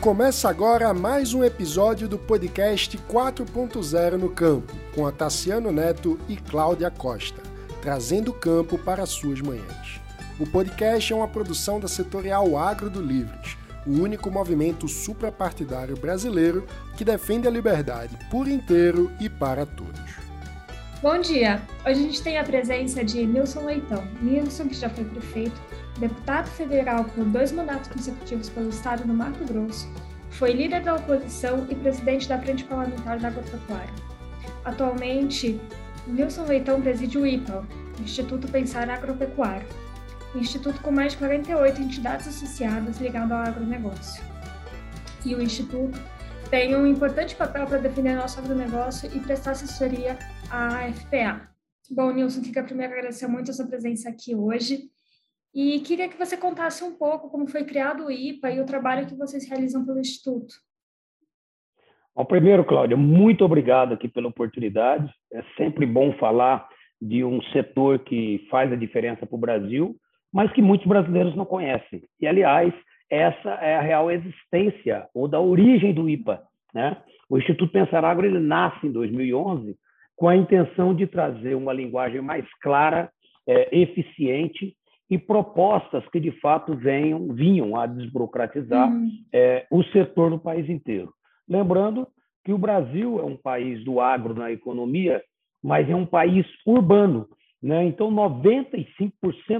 Começa agora mais um episódio do podcast 4.0 no Campo, com a Tassiano Neto e Cláudia Costa, trazendo o campo para suas manhãs. O podcast é uma produção da setorial Agro do Livres, o único movimento suprapartidário brasileiro que defende a liberdade por inteiro e para todos. Bom dia! Hoje a gente tem a presença de Nilson Leitão. Nilson, que já foi prefeito, deputado federal por dois mandatos consecutivos pelo estado do Mato Grosso, foi líder da oposição e presidente da Frente Parlamentar da Agropecuária. Atualmente, Nilson Leitão preside o IPA, Instituto Pensar Agropecuário, instituto com mais de 48 entidades associadas ligadas ao agronegócio. E o instituto tem um importante papel para defender nosso agronegócio e prestar assessoria à FPA. Bom, Nilson, fica primeiro agradecer muito a sua presença aqui hoje e queria que você contasse um pouco como foi criado o IPA e o trabalho que vocês realizam pelo Instituto. Bom, primeiro, Cláudia, muito obrigado aqui pela oportunidade. É sempre bom falar de um setor que faz a diferença para o Brasil, mas que muitos brasileiros não conhecem. E, aliás, essa é a real existência ou da origem do IPA. Né? O Instituto Pensar Agro ele nasce em 2011 com a intenção de trazer uma linguagem mais clara, é, eficiente e propostas que de fato venham, vinham a desburocratizar uhum. é, o setor no país inteiro. Lembrando que o Brasil é um país do agro na economia, mas é um país urbano. Né? Então, 95%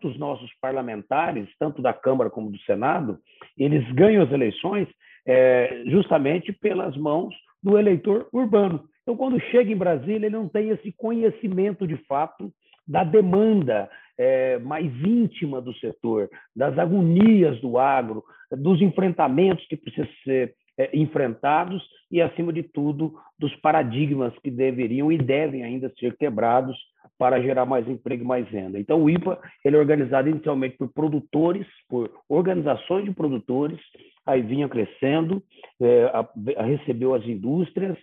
dos nossos parlamentares, tanto da Câmara como do Senado, eles ganham as eleições é, justamente pelas mãos do eleitor urbano. Então, quando chega em Brasília, ele não tem esse conhecimento de fato da demanda é, mais íntima do setor, das agonias do agro, dos enfrentamentos que precisam ser é, enfrentados e, acima de tudo, dos paradigmas que deveriam e devem ainda ser quebrados para gerar mais emprego e mais renda. Então, o IPA ele é organizado inicialmente por produtores, por organizações de produtores, aí vinha crescendo, é, a, a, recebeu as indústrias,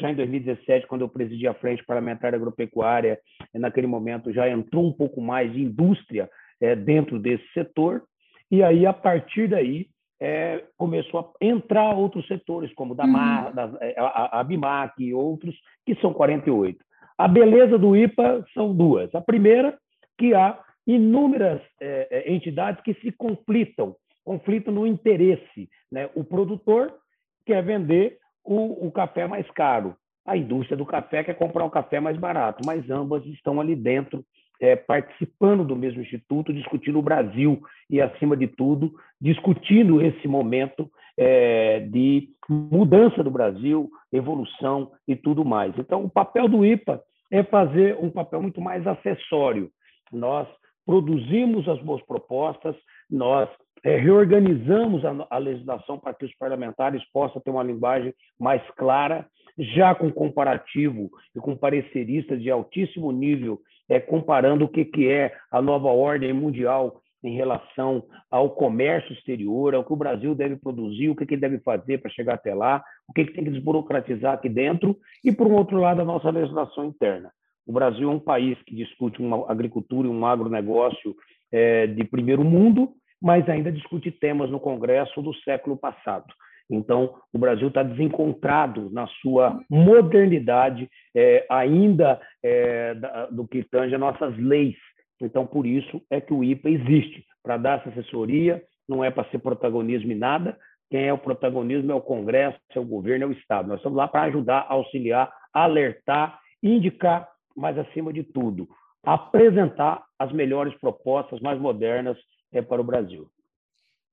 já em 2017, quando eu presidi a Frente Parlamentar Agropecuária, naquele momento já entrou um pouco mais de indústria é, dentro desse setor, e aí, a partir daí, é, começou a entrar outros setores, como da, uhum. da é, a, a Bimac e outros, que são 48. A beleza do IPA são duas. A primeira, que há inúmeras é, é, entidades que se conflitam, conflitam no interesse. Né? O produtor quer vender o, o café mais caro. A indústria do café quer comprar o café mais barato, mas ambas estão ali dentro, é, participando do mesmo instituto, discutindo o Brasil e, acima de tudo, discutindo esse momento é, de mudança do Brasil, evolução e tudo mais. Então, o papel do IPA é fazer um papel muito mais acessório. Nós produzimos as boas propostas, nós é, reorganizamos a, a, legislação para que os parlamentares possam ter uma linguagem mais clara, já com comparativo e com pareceristas de altíssimo nível, é, comparando o que, que é a nova ordem mundial em relação ao comércio exterior, ao que o Brasil deve produzir, o que, que deve fazer para chegar até lá, o que, que tem que desburocratizar aqui dentro, e, por um outro lado, a nossa legislação interna. O Brasil é um país que discute uma agricultura e um agronegócio é, de primeiro mundo, mas ainda discute temas no Congresso do século passado. Então, o Brasil está desencontrado na sua modernidade, é, ainda é, da, do que tange a nossas leis. Então, por isso é que o IPA existe, para dar essa assessoria, não é para ser protagonismo em nada. Quem é o protagonismo é o Congresso, é o governo, é o Estado. Nós estamos lá para ajudar, auxiliar, alertar, indicar, mas, acima de tudo, apresentar as melhores propostas mais modernas é, para o Brasil.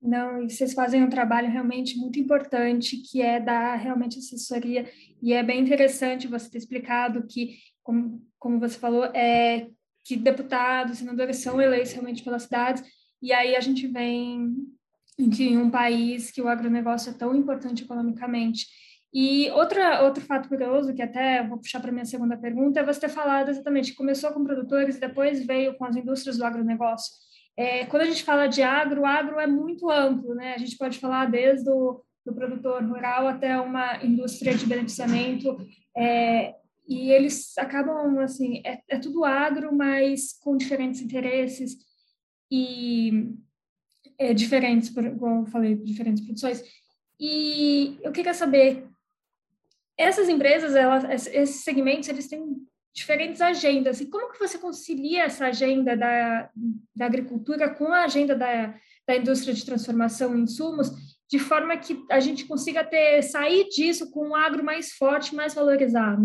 Não, e vocês fazem um trabalho realmente muito importante, que é dar realmente assessoria, e é bem interessante você ter explicado que, como, como você falou, é que deputados, senadores são eleitos realmente pelas cidades, e aí a gente vem de um país que o agronegócio é tão importante economicamente. E outra, outro fato curioso, que até vou puxar para minha segunda pergunta, é você ter falado exatamente que começou com produtores e depois veio com as indústrias do agronegócio. É, quando a gente fala de agro, agro é muito amplo, né? A gente pode falar desde o do produtor rural até uma indústria de beneficiamento, é, e eles acabam, assim, é, é tudo agro, mas com diferentes interesses e é, diferentes, como eu falei, diferentes produções. E eu queria saber, essas empresas, elas, esses segmentos, eles têm diferentes agendas. E como que você concilia essa agenda da, da agricultura com a agenda da, da indústria de transformação em insumos, de forma que a gente consiga ter sair disso com um agro mais forte, mais valorizado?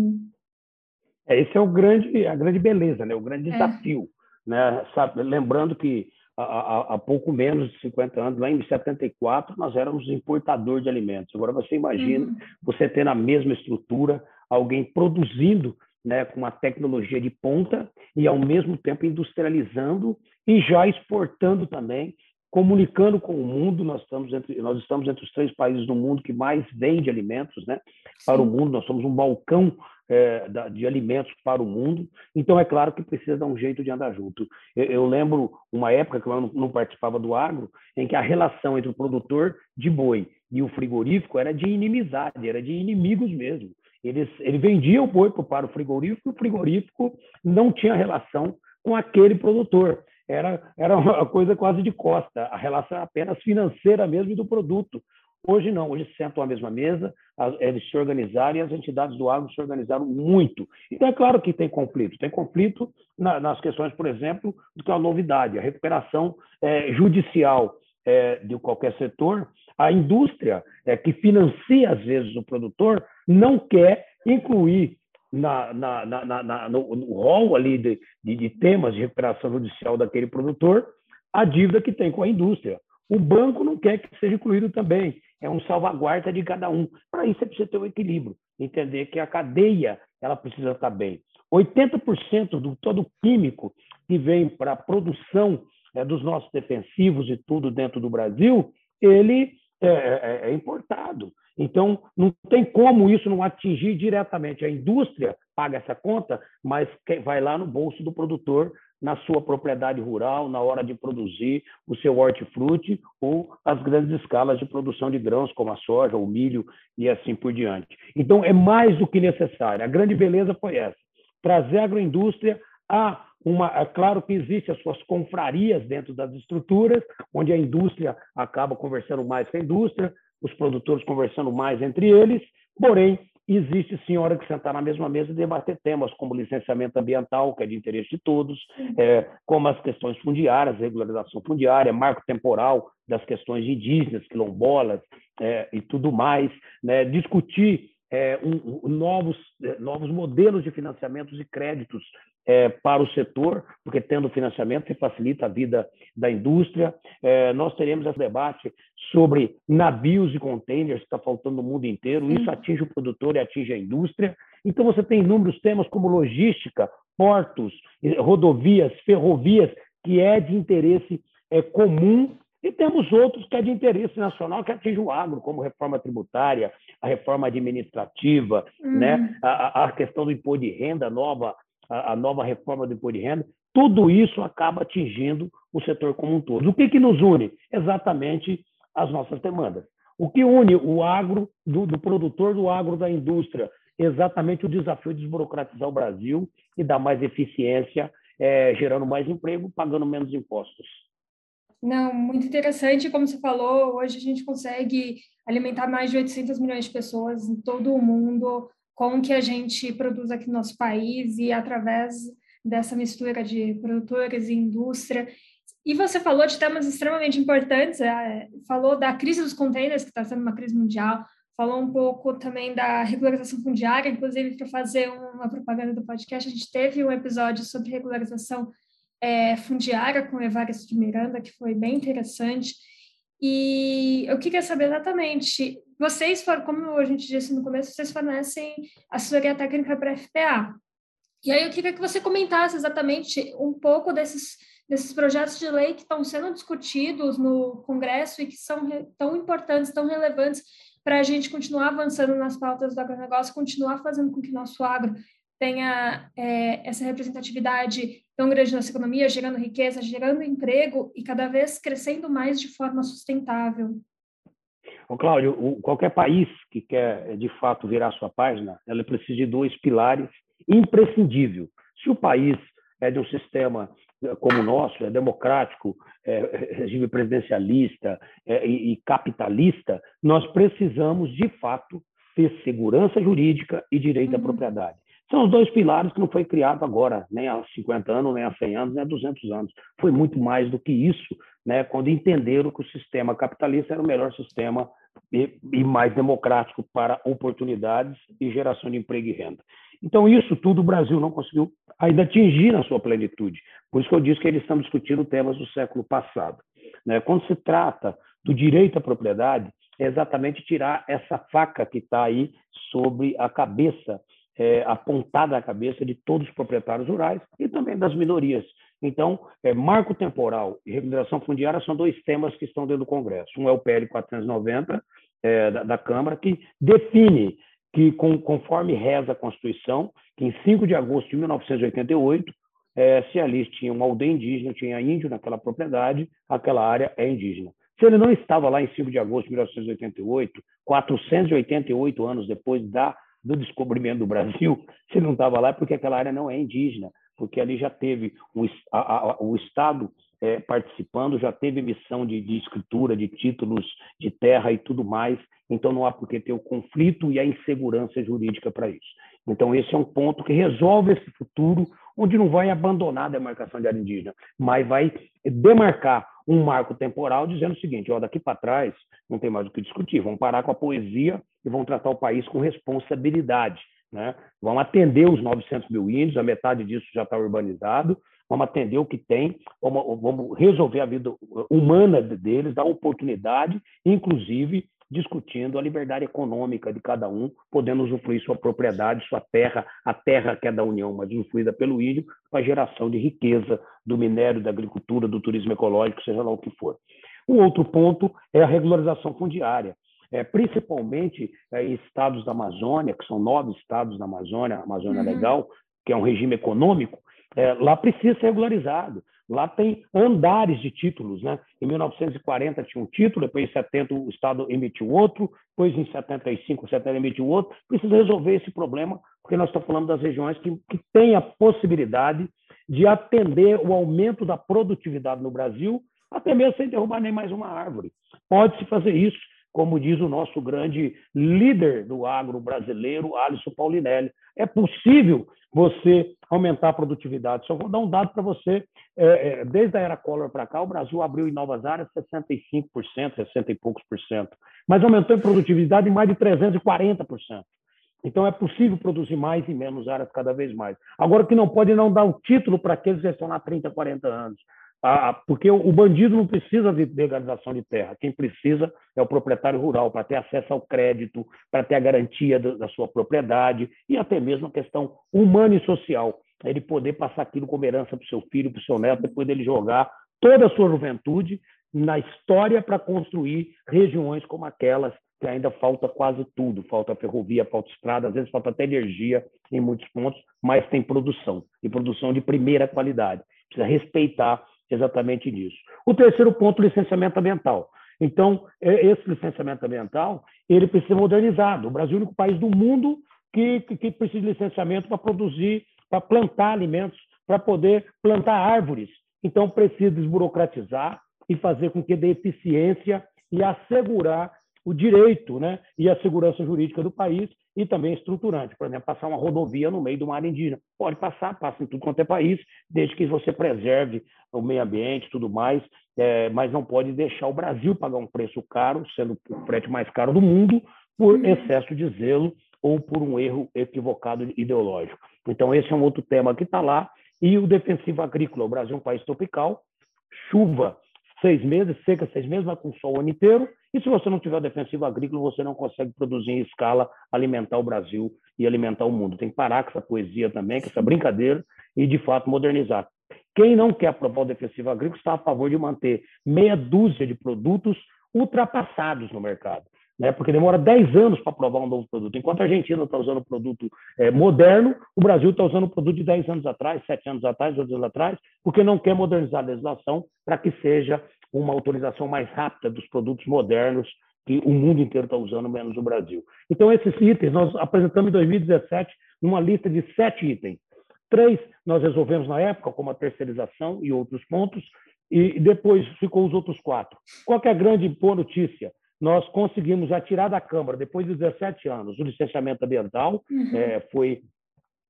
É, esse é o grande, a grande beleza, né? o grande é. desafio. É. Né? Sabe, lembrando que há, há, pouco menos de 50 anos, lá em 74, nós éramos importador de alimentos. Agora você imagina uhum. você ter na mesma estrutura alguém produzindo né, com uma tecnologia de ponta e ao mesmo tempo industrializando e já exportando também, comunicando com o mundo. Nós estamos entre, nós estamos entre os três países do mundo que mais vende alimentos né, para o mundo. Nós somos um balcão é, de alimentos para o mundo. Então, é claro que precisa dar um jeito de andar junto. Eu, eu lembro uma época que eu não, não, participava do agro, em que a relação entre o produtor de boi e o frigorífico era de inimizade, era de inimigos mesmo. Eles, ele vendia o boi para o frigorífico e o frigorífico não tinha relação com aquele produtor. Era, era uma coisa quase de costa, a relação apenas financeira mesmo do produto. Hoje não, hoje sentam à mesma mesa, eles se organizaram e as entidades do agro se organizaram muito. Então, é claro que tem conflito. Tem conflito nas questões, por exemplo, do que é uma novidade, a recuperação é, judicial é, de qualquer setor. A indústria é, que financia, às vezes, o produtor não quer incluir na, na, na, no, no rol ali de, de, de temas de recuperação judicial daquele produtor a dívida que tem com a indústria. O banco não quer que seja incluído também é um salvaguarda de cada um. Para isso, você precisa ter um equilíbrio, entender que a cadeia ela precisa estar bem. 80% do todo químico que vem para a produção é, dos nossos defensivos e tudo dentro do Brasil, ele é, é, é importado. Então, não tem como isso não atingir diretamente. A indústria paga essa conta, mas vai lá no bolso do produtor na sua propriedade rural, na hora de produzir o seu hortifruti ou as grandes escalas de produção de grãos, como a soja, o milho e assim por diante. Então, é mais do que necessário. A grande beleza foi essa: trazer a agroindústria a uma. É claro que existem as suas confrarias dentro das estruturas, onde a indústria acaba conversando mais com a indústria, os produtores conversando mais entre eles, porém, existe sim hora que sentar na mesma mesa e debater temas como licenciamento ambiental, que é de interesse de todos, é, como as questões fundiárias, regularização fundiária, marco temporal das questões indígenas, quilombolas é, e tudo mais, né? discutir é, um, um, novos, é, novos modelos de financiamentos e créditos é, para o setor, porque tendo financiamento se facilita a vida da indústria. É, nós teremos esse debate sobre navios e containers que está faltando no mundo inteiro. Isso atinge o produtor e atinge a indústria. Então você tem inúmeros temas como logística, portos, rodovias, ferrovias, que é de interesse é, comum e temos outros que é de interesse nacional, que atinge o agro, como reforma tributária, a reforma administrativa, uhum. né? a, a questão do imposto de renda nova, a, a, nova reforma do imposto de renda. Tudo isso acaba atingindo o setor como um todo. O que, que nos une? Exatamente as nossas demandas. O que une o agro, do, do produtor do agro, da indústria, exatamente o desafio de desburocratizar o Brasil e dar mais eficiência, é, gerando mais emprego, pagando menos impostos. Não, muito interessante. Como você falou, hoje a gente consegue alimentar mais de 800 milhões de pessoas em todo o mundo com o que a gente produz aqui no nosso país e através dessa mistura de produtores e indústria. E você falou de temas extremamente importantes, é, falou da crise dos containers, que está sendo uma crise mundial, falou um pouco também da regularização fundiária, inclusive para fazer uma propaganda do podcast, a gente teve um episódio sobre regularização é, fundiária com o Evaristo de Miranda, que foi bem interessante. E eu queria saber exatamente, vocês, como a gente disse no começo, vocês fornecem assessoria técnica para a FPA. E aí eu queria que você comentasse exatamente um pouco desses, desses projetos de lei que estão sendo discutidos no Congresso e que são tão importantes, tão relevantes para a gente continuar avançando nas pautas do agronegócio, continuar fazendo com que nosso agro tenha é, essa representatividade tão grande nossa economia, gerando riqueza, gerando emprego e cada vez crescendo mais de forma sustentável. Ô, Cláudio, o, qualquer país que quer, de fato, virar sua página, ela precisa de dois pilares imprescindíveis. Se o país é de um sistema como o nosso, é democrático, é, regime presidencialista é, e, e capitalista, nós precisamos, de fato, ter segurança jurídica e direito à uhum. propriedade. São os dois pilares que não foi criado agora, nem há 50 anos, nem há 100 anos, nem há 200 anos. Foi muito mais do que isso, né, quando entenderam que o sistema capitalista era o melhor sistema e, e mais democrático para oportunidades e geração de emprego e renda. Então, isso tudo o Brasil não conseguiu ainda atingir na sua plenitude. Por isso que eu disse que eles estão discutindo temas do século passado. Né? Quando se trata do direito à propriedade, é exatamente tirar essa faca que está aí sobre a cabeça, é, apontada à cabeça de todos os proprietários rurais e também das minorias. Então, é, marco temporal e regularização fundiária são dois temas que estão dentro do Congresso. Um é o PL 490 é, da, da, Câmara, que define que, com, conforme reza a Constituição, que em 5 de agosto de 1988, é, se ali tinha uma aldeia indígena, tinha índio naquela propriedade, aquela área é indígena. Se ele não estava lá em 5 de agosto de 1988, 488 anos depois da, do descobrimento do Brasil, se ele não estava lá é porque aquela área não é indígena, porque ali já teve um, a, a, o Estado é, participando, já teve emissão de, de, escritura, de títulos de terra e tudo mais, então não há por que ter o conflito e a insegurança jurídica para isso. Então, esse é um ponto que resolve esse futuro, onde não vai abandonar a demarcação de área indígena, mas vai demarcar um marco temporal dizendo o seguinte: ó, daqui para trás não tem mais o que discutir, vamos parar com a poesia e vamos tratar o país com responsabilidade. Né? Vamos atender os 900 mil índios, a metade disso já está urbanizado, vamos atender o que tem, vamos, vamos resolver a vida humana deles, dar oportunidade, inclusive discutindo a liberdade econômica de cada um, podendo usufruir sua propriedade, sua terra, a terra que é da União, mas usufruída pelo índio, para a geração de riqueza do minério, da agricultura, do turismo ecológico, seja lá o que for. O outro ponto é a regularização fundiária. É, principalmente é, em estados da Amazônia, que são nove estados da Amazônia, Amazônia uhum. Legal, que é um regime econômico, é, lá precisa ser regularizado. Lá tem andares de títulos, né? Em 1940 tinha um título, depois em 70 o Estado emitiu outro, depois em 75 o 70 emitiu outro. Precisa resolver esse problema, porque nós estamos falando das regiões que, que têm a possibilidade de atender o aumento da produtividade no Brasil, até mesmo sem derrubar nem mais uma árvore. Pode-se fazer isso, como diz o nosso grande líder do agro brasileiro, Alisson Paulinelli. É possível você aumentar a produtividade. Só vou dar um dado para você. É, é, desde a era Collor para cá, o Brasil abriu em novas áreas 65%, 60 e poucos por cento. Mas aumentou em produtividade em mais de 340%. Então, é possível produzir mais e menos áreas cada vez mais. Agora, o que não pode não dar o título para aqueles que estão lá 30, 40 anos. Ah, porque o bandido não precisa de legalização de terra. Quem precisa é o proprietário rural, para ter acesso ao crédito, para ter a garantia da sua propriedade e até mesmo a questão humana e social. Ele poder passar aquilo como herança para o seu filho, para o seu neto, depois dele jogar toda a sua juventude na história para construir regiões como aquelas que ainda falta quase tudo. Falta ferrovia, falta estrada, às vezes falta até energia em muitos pontos, mas tem produção, e produção de primeira qualidade. Precisa respeitar exatamente nisso. O terceiro ponto, licenciamento ambiental. Então, é, esse licenciamento ambiental, ele precisa ser modernizado. O Brasil é o único país do mundo que, que, que precisa de licenciamento para produzir, para plantar alimentos, para poder plantar árvores. Então, precisa desburocratizar e fazer com que dê eficiência e assegurar o direito né, e a segurança jurídica do país e também estruturante. Por exemplo, passar uma rodovia no meio de uma área indígena. Pode passar, passa em tudo quanto é país, desde que você preserve o meio ambiente e tudo mais, é, mas não pode deixar o Brasil pagar um preço caro, sendo o frete mais caro do mundo, por uhum. excesso de zelo ou por um erro equivocado ideológico. Então, esse é um outro tema que está lá. E o defensivo agrícola. O Brasil é um país tropical, chuva seis meses, seca seis meses, vai com sol o ano inteiro. E se você não tiver defensivo agrícola, você não consegue produzir em escala, alimentar o Brasil e alimentar o mundo. Tem que parar com essa poesia também, com essa brincadeira e, de fato, modernizar. Quem não quer aprovar o defensivo agrícola está a favor de manter meia dúzia de produtos ultrapassados no mercado. Né? Porque demora 10 anos para aprovar um novo produto. Enquanto a Argentina está usando produto é, moderno, o Brasil está usando produto de 10 anos atrás, 7 anos atrás, 8 anos atrás, porque não quer modernizar a legislação para que seja uma autorização mais rápida dos produtos modernos que o mundo inteiro está usando, menos o Brasil. Então, esses itens nós apresentamos em 2017 numa lista de sete itens. Três, nós resolvemos na época, como a terceirização e outros pontos, e depois ficou os outros quatro. Qual é a grande boa notícia? Nós conseguimos já tirar da Câmara, depois de 17 anos, o licenciamento ambiental, uhum. é, foi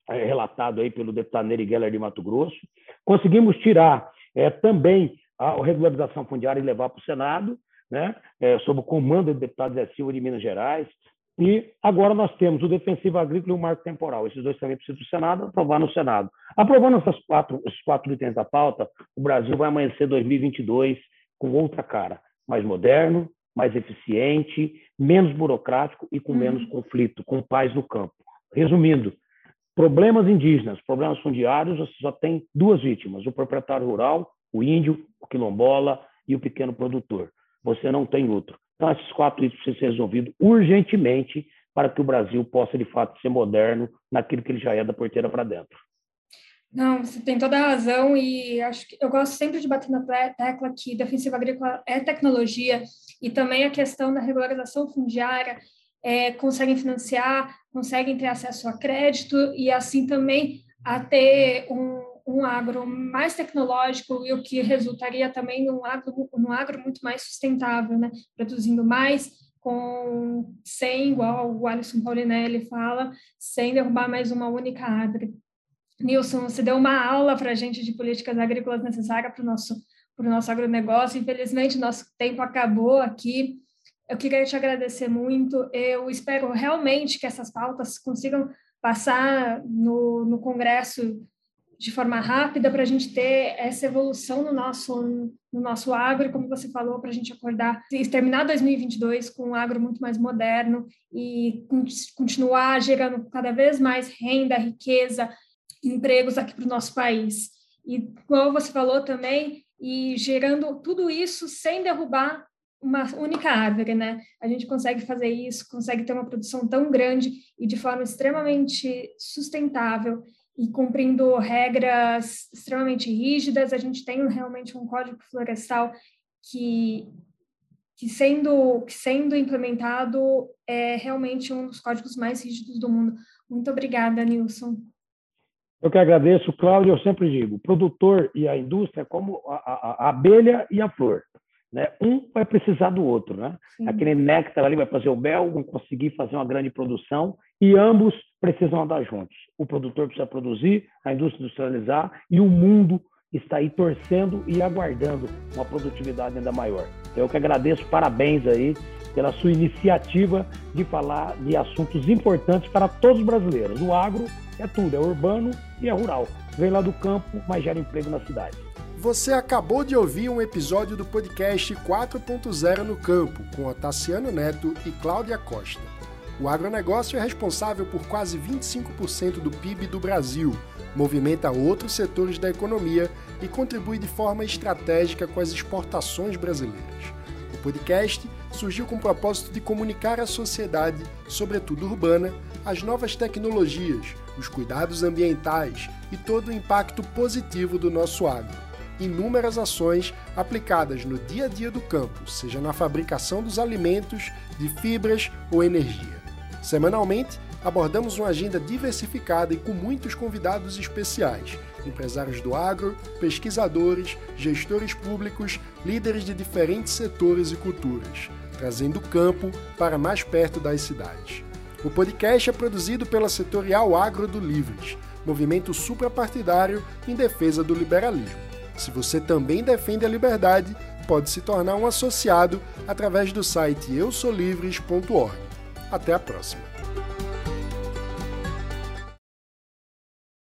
é, relatado aí pelo deputado Neri Geller de Mato Grosso. Conseguimos tirar é, também a regularização fundiária e levar para o Senado, né, é, sob o comando do deputado Zé Silva de Minas Gerais. E agora nós temos o defensivo agrícola e o marco temporal. Esses dois também precisam do Senado, aprovar no Senado. Aprovando essas quatro, esses quatro itens da pauta, o Brasil vai amanhecer 2022 com outra cara, mais moderno, mais eficiente, menos burocrático e com uhum. menos conflito, com paz no campo. Resumindo, problemas indígenas, problemas fundiários, você só tem duas vítimas: o proprietário rural, o índio, o quilombola e o pequeno produtor. Você não tem outro. Então, esses quatro itens precisam ser resolvidos urgentemente para que o Brasil possa, de fato, ser moderno naquilo que ele já é da porteira para dentro. Não, você tem toda a razão e acho que eu gosto sempre de bater na tecla que defensiva agrícola é tecnologia e também a questão da regularização fundiária é, conseguem financiar, conseguem ter acesso a crédito e assim também a ter um, um agro mais tecnológico e o que resultaria também num agro, num agro muito mais sustentável, né? produzindo mais com sem igual o Alisson Paulinelli fala, sem derrubar mais uma única árvore. Nilson, você deu uma aula para a gente de políticas agrícolas necessárias para o nosso, nosso agronegócio. Infelizmente, nosso tempo acabou aqui. Eu queria te agradecer muito. Eu espero realmente que essas pautas consigam passar no, no Congresso de forma rápida para a gente ter essa evolução no nosso, no nosso agro, como você falou, para a gente acordar e terminar 2022 com um agro muito mais moderno e continuar gerando cada vez mais renda, riqueza empregos aqui para o nosso país. E, como você falou também, e gerando tudo isso sem derrubar uma única árvore, né? A gente consegue fazer isso, consegue ter uma produção tão grande e de forma extremamente sustentável e cumprindo regras extremamente rígidas. A gente tem realmente um código florestal que, que sendo, que sendo implementado é realmente um dos códigos mais rígidos do mundo. Muito obrigada, Nilson. Eu que agradeço, Cláudio. Eu sempre digo: produtor e a indústria como a, a, a, abelha e a flor. Né? Um vai precisar do outro. Né? Aquele néctar ali vai fazer o mel, vão conseguir fazer uma grande produção e ambos precisam andar juntos. O produtor precisa produzir, a indústria industrializar e o mundo está aí torcendo e aguardando uma produtividade ainda maior. Eu que agradeço, parabéns aí pela sua iniciativa de falar de assuntos importantes para todos os brasileiros. O agro é tudo, é urbano e é rural. Vem lá do campo, mas gera emprego na cidade. Você acabou de ouvir um episódio do podcast 4.0 no campo, com Otaciano Neto e Cláudia Costa. O agronegócio é responsável por quase 25% do PIB do Brasil, movimenta outros setores da economia e contribui de forma estratégica com as exportações brasileiras. O podcast surgiu com o propósito de comunicar à sociedade, sobretudo urbana, as novas tecnologias, os cuidados ambientais e todo o impacto positivo do nosso agro. Inúmeras ações aplicadas no dia a dia do campo, seja na fabricação dos alimentos, de fibras ou energia. Semanalmente, abordamos uma agenda diversificada e com muitos convidados especiais, empresários do agro, pesquisadores, gestores públicos, líderes de diferentes setores e culturas, trazendo o campo para mais perto das cidades. O podcast é produzido pela Setorial Agro do Livres, movimento suprapartidário em defesa do liberalismo. Se você também defende a liberdade, pode se tornar um associado através do site eusolivres.org. Até a próxima!